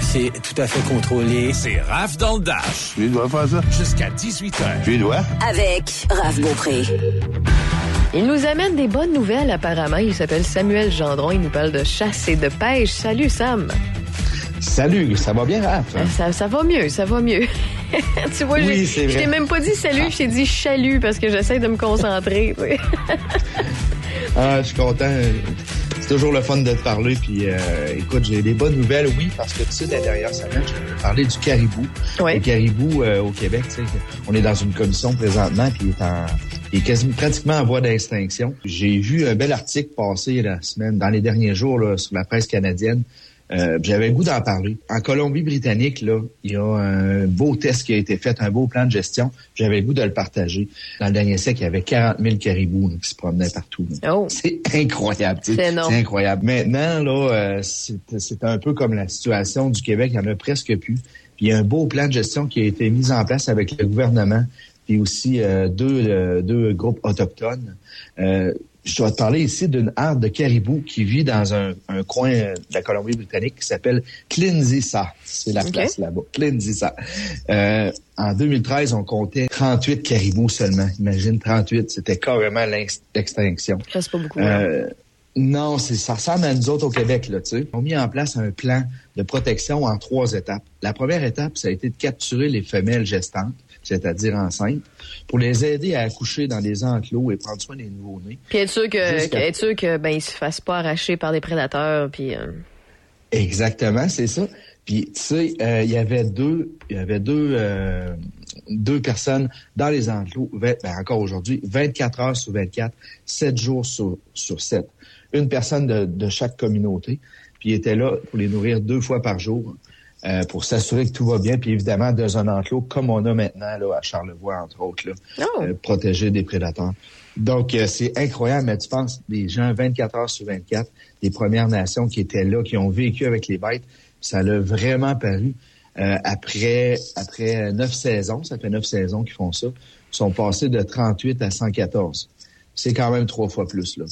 c'est tout à fait contrôlé. C'est Raph dans le Dash. Tu dois faire ça? Jusqu'à 18h. Tu dois? Avec Raph Beaupré. Il nous amène des bonnes nouvelles apparemment. Il s'appelle Samuel Gendron. Il nous parle de chasse et de pêche. Salut Sam. Salut, ça va bien, Raph? Euh, Ça, ça va mieux, ça va mieux. tu vois, Oui, je t'ai même pas dit salut, je t'ai dit chalut parce que j'essaie de me concentrer. Ah, je suis content. C'est toujours le fun de te parler. Puis, euh, écoute, j'ai des bonnes nouvelles, oui, parce que tu sais, la dernière semaine, je vais parler du caribou. Ouais. Le caribou euh, au Québec, tu sais, on est dans une commission présentement, puis il est, en, il est quasiment pratiquement en voie d'extinction. J'ai vu un bel article passer la semaine, dans les derniers jours, là, sur la presse canadienne. Euh, J'avais le goût d'en parler. En Colombie-Britannique, là, il y a un beau test qui a été fait, un beau plan de gestion. J'avais le goût de le partager. Dans le dernier siècle, il y avait 40 000 caribous là, qui se promenaient partout. Oh. C'est incroyable. C'est incroyable. Maintenant, là, euh, c'est c'est un peu comme la situation du Québec. Il y en a presque plus. Puis il y a un beau plan de gestion qui a été mis en place avec le gouvernement puis aussi euh, deux, euh, deux groupes autochtones. Euh, je dois te parler ici d'une harde de caribou qui vit dans un, un coin de la Colombie-Britannique qui s'appelle Clinsissa. C'est la place là-bas. Clinsissa. Euh, en 2013, on comptait 38 caribous seulement. Imagine 38. C'était carrément l'ex- l'extinction. Reste pas beaucoup. hein? Euh, non, c'est ça ressemble à nous autres au Québec, là, tu sais. On a mis en place un plan de protection en trois étapes. La première étape, ça a été de capturer les femelles gestantes, c'est-à-dire enceintes, pour les aider à accoucher dans des enclos et prendre soin des nouveaux-nés. Puis être sûr que, Jusqu'à- être sûr que ben ils se fassent pas arracher par des prédateurs. Puis euh, Exactement, c'est ça. Puis tu sais, euh, il y avait deux, il y avait deux, euh, deux personnes dans les enclos. ben, encore aujourd'hui, 24 heures sur 24, 7 jours sur sur 7. Une personne de, de chaque communauté. Puis il était là pour les nourrir deux fois par jour. Euh, pour s'assurer que tout va bien, puis évidemment dans un enclos comme on a maintenant là à Charlevoix entre autres là, Oh. euh, protégé des prédateurs. Donc euh, c'est incroyable, mais tu penses des gens 24 heures sur 24, des Premières Nations qui étaient là, qui ont vécu avec les bêtes, ça l'a vraiment paru. Euh, après après neuf saisons, ça fait neuf saisons qu'ils font ça, sont passés de 38 à 114. C'est quand même trois fois plus là.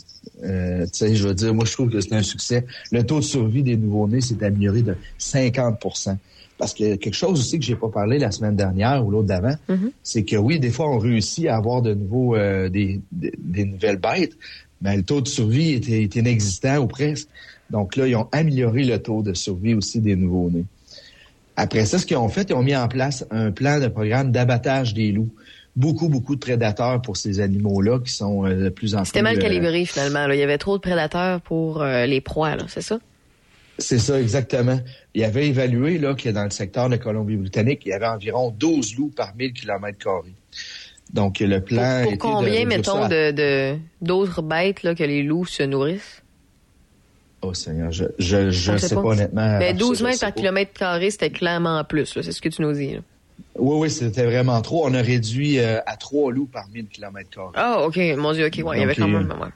Euh, tu sais, je veux dire, moi je trouve que c'est un succès. Le taux de survie des nouveaux-nés s'est amélioré de 50% Parce que quelque chose aussi que j'ai pas parlé la semaine dernière ou l'autre d'avant, c'est que oui, des fois on réussit à avoir de nouveaux euh, des, des, des nouvelles bêtes, mais le taux de survie était, est inexistant ou presque. Donc là, ils ont amélioré le taux de survie aussi des nouveaux-nés. Après ça, ce qu'ils ont fait, ils ont mis en place un plan de programme d'abattage des loups. Beaucoup, beaucoup de prédateurs pour ces animaux-là qui sont euh, de plus en plus... c'était mal euh, calibré finalement. là. Il y avait trop de prédateurs pour euh, les proies, là, c'est ça? C'est ça, exactement. Il avait évalué là, que dans le secteur de Colombie-Britannique, il y avait environ 12 loups par 1000 km carrés. Donc, le Pour, plan pour de combien, mettons, de d'autres bêtes là, que les loups se nourrissent? Oh Seigneur, je je, je On sais pas, honnêtement. Ben, Ah, 12 ça, je mètres par kilomètre carré, c'était clairement plus. C'est ce que tu nous dis. là. Oui, oui, c'était vraiment trop. On a réduit euh, à 3 loups par 1000 km carrés. Ah, OK. Mon Dieu, OK. Ouais, il y avait quand euh, même... ouais.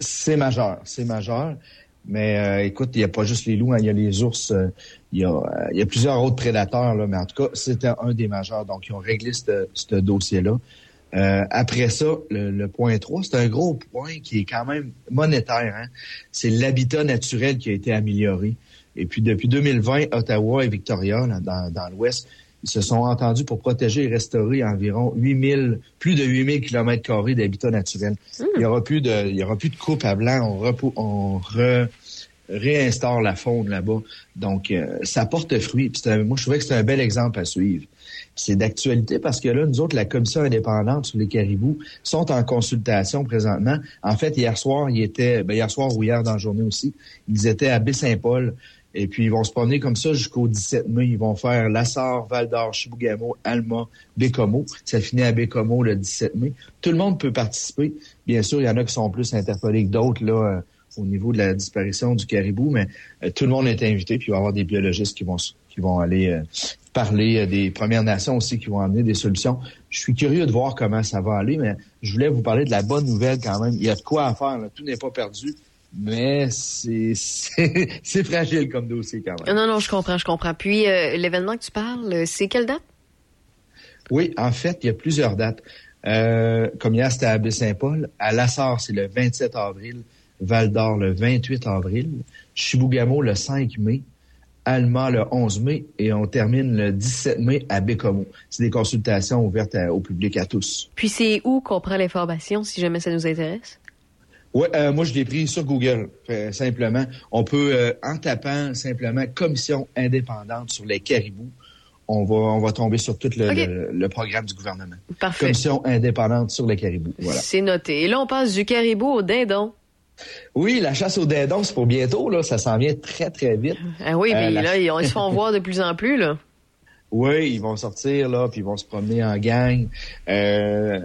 C'est majeur, c'est majeur. Mais euh, écoute, il n'y a pas juste les loups, hein, il y a les ours, euh, il y, a, euh, il y a plusieurs autres prédateurs, là, mais en tout cas, c'était un des majeurs. Donc, ils ont réglé ce dossier-là. Euh, après ça, le, le point 3, c'est un gros point qui est quand même monétaire. Hein? C'est l'habitat naturel qui a été amélioré. Et puis, depuis 2020, Ottawa et Victoria, là, dans, dans l'Ouest, ils se sont entendus pour protéger et restaurer environ 8000, plus de 8000 kilomètres carrés d'habitat naturel. Il y aura plus de, il y aura plus de coupe à blanc. On, repou- on re- réinstaure la faune là-bas. Donc, euh, ça porte fruit. Puis c'est un- moi, je trouvais que c'est un bel exemple à suivre. C'est d'actualité parce que là, nous autres, la commission indépendante sur les caribous sont en consultation présentement. En fait, hier soir, ils étaient, ben, hier soir ou hier dans la journée aussi, ils étaient à Baie-Saint-Paul. Et puis, ils vont se promener comme ça jusqu'au 17 mai. Ils vont faire Lassar, Val-d'Or, Chibougamau, Alma, Bécomo. Ça finit à Bécomo le 17 mai. Tout le monde peut participer. Bien sûr, il y en a qui sont plus interpellés que d'autres, là, euh, au niveau de la disparition du caribou, mais euh, tout le monde est invité, puis il va y avoir des biologistes qui vont qui vont aller euh, parler euh, des Premières Nations aussi, qui vont amener des solutions. Je suis curieux de voir comment ça va aller, mais je voulais vous parler de la bonne nouvelle quand même. Il y a de quoi à faire, là. tout n'est pas perdu, mais c'est fragile comme dossier quand même. Non, non, je comprends, je comprends. Puis, euh, l'événement que tu parles, euh, c'est quelle date? Oui, en fait, il y a plusieurs dates. Euh, comme hier, c'était à Baie-Saint-Paul. À Lassar, c'est le 27 avril. Val-d'Or, le 28 avril. Chibougamau, le 5 mai. Alma le 11 mai et on termine le 17 mai à Bécomo. C'est des consultations ouvertes au public à tous. Puis c'est où qu'on prend l'information si jamais ça nous intéresse? Oui, euh, moi je l'ai pris sur Google, simplement. On peut, euh, en tapant simplement commission indépendante sur les caribous, on va, on va tomber sur tout le, programme du gouvernement. Parfait. Commission indépendante sur les caribous. Voilà. C'est noté. Et là, on passe du caribou au dindon. Oui, la chasse au dindon, c'est pour bientôt, là. Ça s'en vient très, très vite. Ah oui, mais euh, là, ils se font voir de plus en plus, là. Oui, ils vont sortir là, puis ils vont se promener en gang. Euh,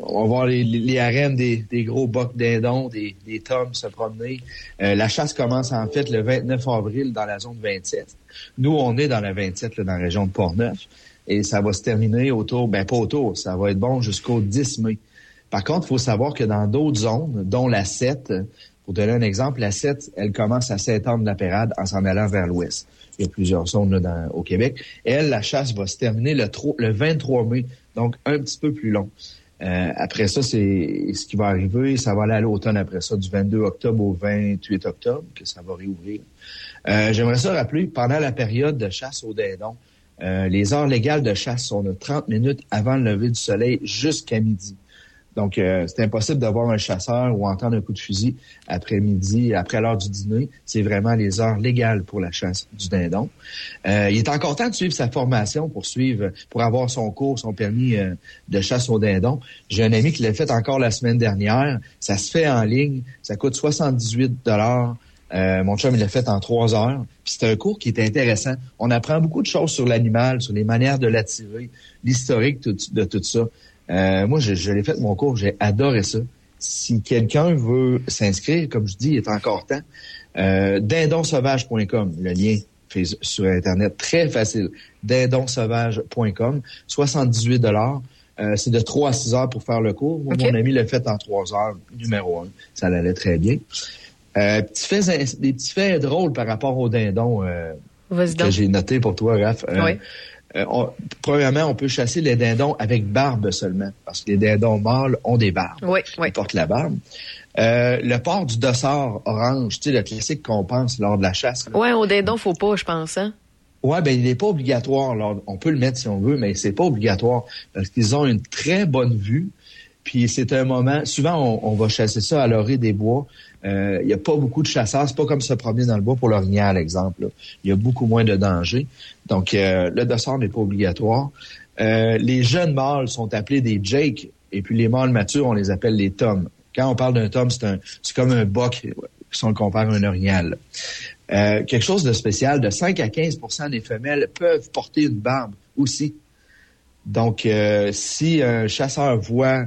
on va voir les, arènes des, gros bocs dindons, des, des tomes se promener. Euh, la chasse commence en fait le 29 avril dans la zone 27. Nous, on est dans la 27, là, dans la région de Portneuf. Et ça va se terminer autour, ben pas autour, ça va être bon jusqu'au 10 mai. Par contre, il faut savoir que dans d'autres zones, dont la 7, pour donner un exemple, la 7, elle commence à Saint-Anne-de-la-Pérade en s'en allant vers l'ouest. Il y a plusieurs zones là, dans, au Québec. Elle, la chasse va se terminer le, le 23 mai, donc un petit peu plus long. Euh, après ça, c'est ce qui va arriver. Ça va aller à l'automne après ça, du 22 octobre au 28 octobre, que ça va réouvrir. Euh, J'aimerais ça rappeler, pendant la période de chasse au dindon, euh, les heures légales de chasse sont de 30 minutes avant le lever du soleil jusqu'à midi. Donc, euh, c'est impossible d'avoir un chasseur ou entendre un coup de fusil après-midi, après l'heure du dîner. C'est vraiment les heures légales pour la chasse du dindon. Euh, il est encore temps de suivre sa formation pour suivre, pour avoir son cours, son permis euh, de chasse au dindon. J'ai un ami qui l'a fait encore la semaine dernière. Ça se fait en ligne. Ça coûte 78 dollars. mon chum, il l'a fait en trois heures. Puis c'est un cours qui est intéressant. On apprend beaucoup de choses sur l'animal, sur les manières de l'attirer, l'historique de tout ça. Euh, moi, je, l'ai fait mon cours, j'ai adoré ça. Si quelqu'un veut s'inscrire, comme je dis, il est encore temps. Euh, dindonsauvage.com, le lien sur Internet, très facile. dindonsauvage.com, 78 dollars. Euh, c'est de 3 à 6 heures pour faire le cours. Mon ami l'a fait en 3 heures, numéro 1. Ça allait très bien. Euh, petit fait, des petits faits drôles par rapport au dindon euh, que j'ai noté pour toi, Raph. Euh, oui. Euh, premièrement, on peut chasser les dindons avec barbe seulement, parce que les dindons mâles ont des barbes. Oui, oui. Ils portent la barbe. Euh, le port du dossard orange, tu sais, le classique qu'on pense lors de la chasse. Oui, au dindon, faut pas, je pense, hein? Ouais, ben il n'est pas obligatoire. On peut le mettre si on veut, mais c'est pas obligatoire parce qu'ils ont une très bonne vue. Puis c'est un moment. Souvent, on, va chasser ça à l'orée des bois. Euh, il n'y a pas beaucoup de chasseurs. C'est pas comme se promener dans le bois pour l'orignal, exemple. Il y a beaucoup moins de danger. Donc, euh, le dossard n'est pas obligatoire. Euh, les jeunes mâles sont appelés des Jake, et puis les mâles matures, on les appelle les toms. Quand on parle d'un tom, c'est un, c'est comme un boc, si on le compare à un orignal. quelque chose de spécial, de 5 à 15% des femelles peuvent porter une barbe aussi. Donc, si un chasseur voit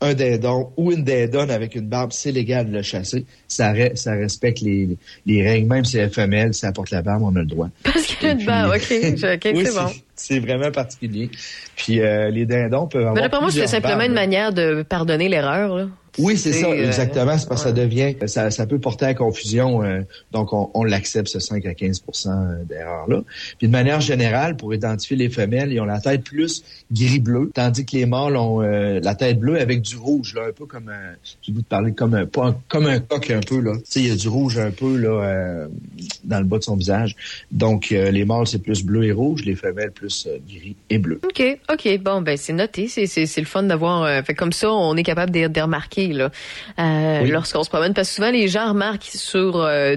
un dindon ou une dindonne avec une barbe, c'est légal de le chasser. Ça, ça respecte les, les règles. Même si elle femelle, si elle porte la barbe, on a le droit. Parce qu'elle a une barbe, OK. c'est bon. C'est vraiment particulier. Puis euh, les dindons peuvent avoir. Mais d'après moi, c'est simplement une manière de pardonner l'erreur. Oui, c'est ça, euh, exactement. C'est parce que ça devient, ça, ça peut porter à confusion. Euh, donc, on, on l'accepte, ce 5 à 15% d'erreur-là. Puis, de manière générale, pour identifier les femelles, ils ont la tête plus gris-bleu, tandis que les mâles ont euh, la tête bleue avec du rouge, là, un peu comme un, j'ai voulu te parler comme un, comme un coq un peu, là. Tu sais, il y a du rouge un peu, là, dans le bas de son visage. Donc, les mâles, c'est plus bleu et rouge, les femelles, plus gris et bleu. OK, OK. Bon, ben, c'est noté. C'est, c'est, c'est le fun d'avoir, fait comme ça, on est capable de, de remarquer euh, lorsqu'on se promène. Parce que souvent, les gens remarquent sur, euh,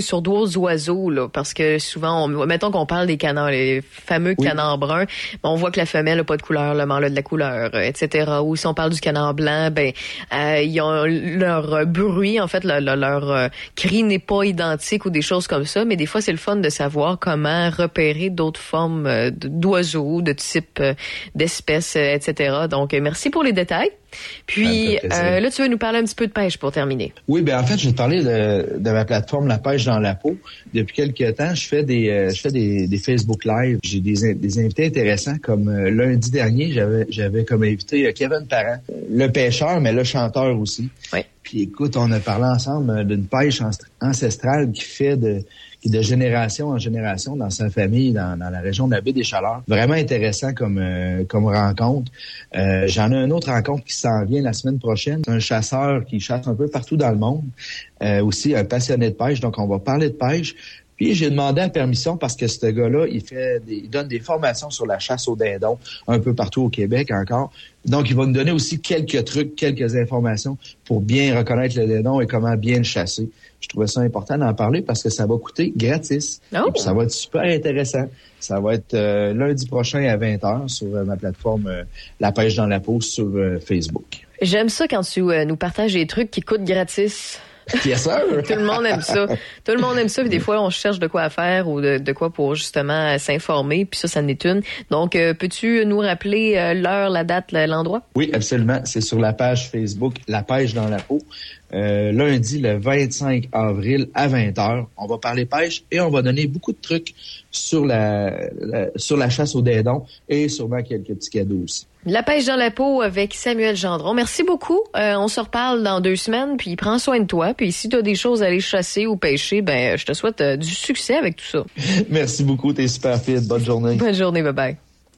sur d'autres oiseaux, là, parce que souvent, on, mettons qu'on parle des canards, les fameux canards bruns, on voit que la femelle n'a pas de couleur, le mâle a de la couleur, etc. Ou si on parle du canard blanc, ben, euh, ils ont leur bruit, en fait, leur, leur, cri n'est pas identique ou des choses comme ça, mais des fois, c'est le fun de savoir comment repérer d'autres formes d'oiseaux, de type d'espèces, etc. Donc, merci pour les détails. Puis euh, là, tu veux nous parler un petit peu de pêche pour terminer. Oui, ben en fait, je vais te parler de, de ma plateforme La pêche dans la peau. Depuis quelques temps, je fais des euh, je fais des, des Facebook Live. J'ai des, des invités intéressants. Comme euh, lundi dernier, j'avais j'avais comme invité Kevin Parent, le pêcheur, mais le chanteur aussi. Oui. Puis écoute, on a parlé ensemble d'une pêche ancestrale qui fait de qui de génération en génération dans sa famille, dans, la région de la baie des Chaleurs. Vraiment intéressant comme euh, comme rencontre. Euh, J'en ai un autre rencontre qui s'en vient la semaine prochaine. C'est un chasseur qui chasse un peu partout dans le monde. Euh, aussi un passionné de pêche. Donc on va parler de pêche. Puis j'ai demandé la permission parce que ce gars-là, il fait des, il donne des formations sur la chasse au dindon un peu partout au Québec encore. Donc, il va nous donner aussi quelques trucs, quelques informations pour bien reconnaître le dindon et comment bien le chasser. Je trouvais ça important d'en parler parce que ça va coûter gratis. Oh. ça va être super intéressant. Ça va être euh, lundi prochain à 20h sur euh, ma plateforme euh, La pêche dans la peau sur Facebook. J'aime ça quand tu nous partages des trucs qui coûtent gratis. Tout le monde aime ça. Tout le monde aime ça. Puis des fois, on cherche de quoi faire ou de, quoi pour justement s'informer. Puis ça, ça n'est une. Donc, peux-tu nous rappeler l'heure, la date, l'endroit? Oui, absolument. C'est sur la page Facebook La pêche dans la peau. Euh, lundi le 25 avril à 20h. On va parler pêche et on va donner beaucoup de trucs sur la, sur la chasse au dindon et sûrement quelques petits cadeaux aussi. La pêche dans la peau avec Samuel Gendron. Merci beaucoup. Euh, on se reparle dans deux semaines, puis prends soin de toi. Puis si tu as des choses à aller chasser ou pêcher, ben je te souhaite euh, du succès avec tout ça. Merci beaucoup, t'es super fit. Bonne journée. Bonne journée, bye bye.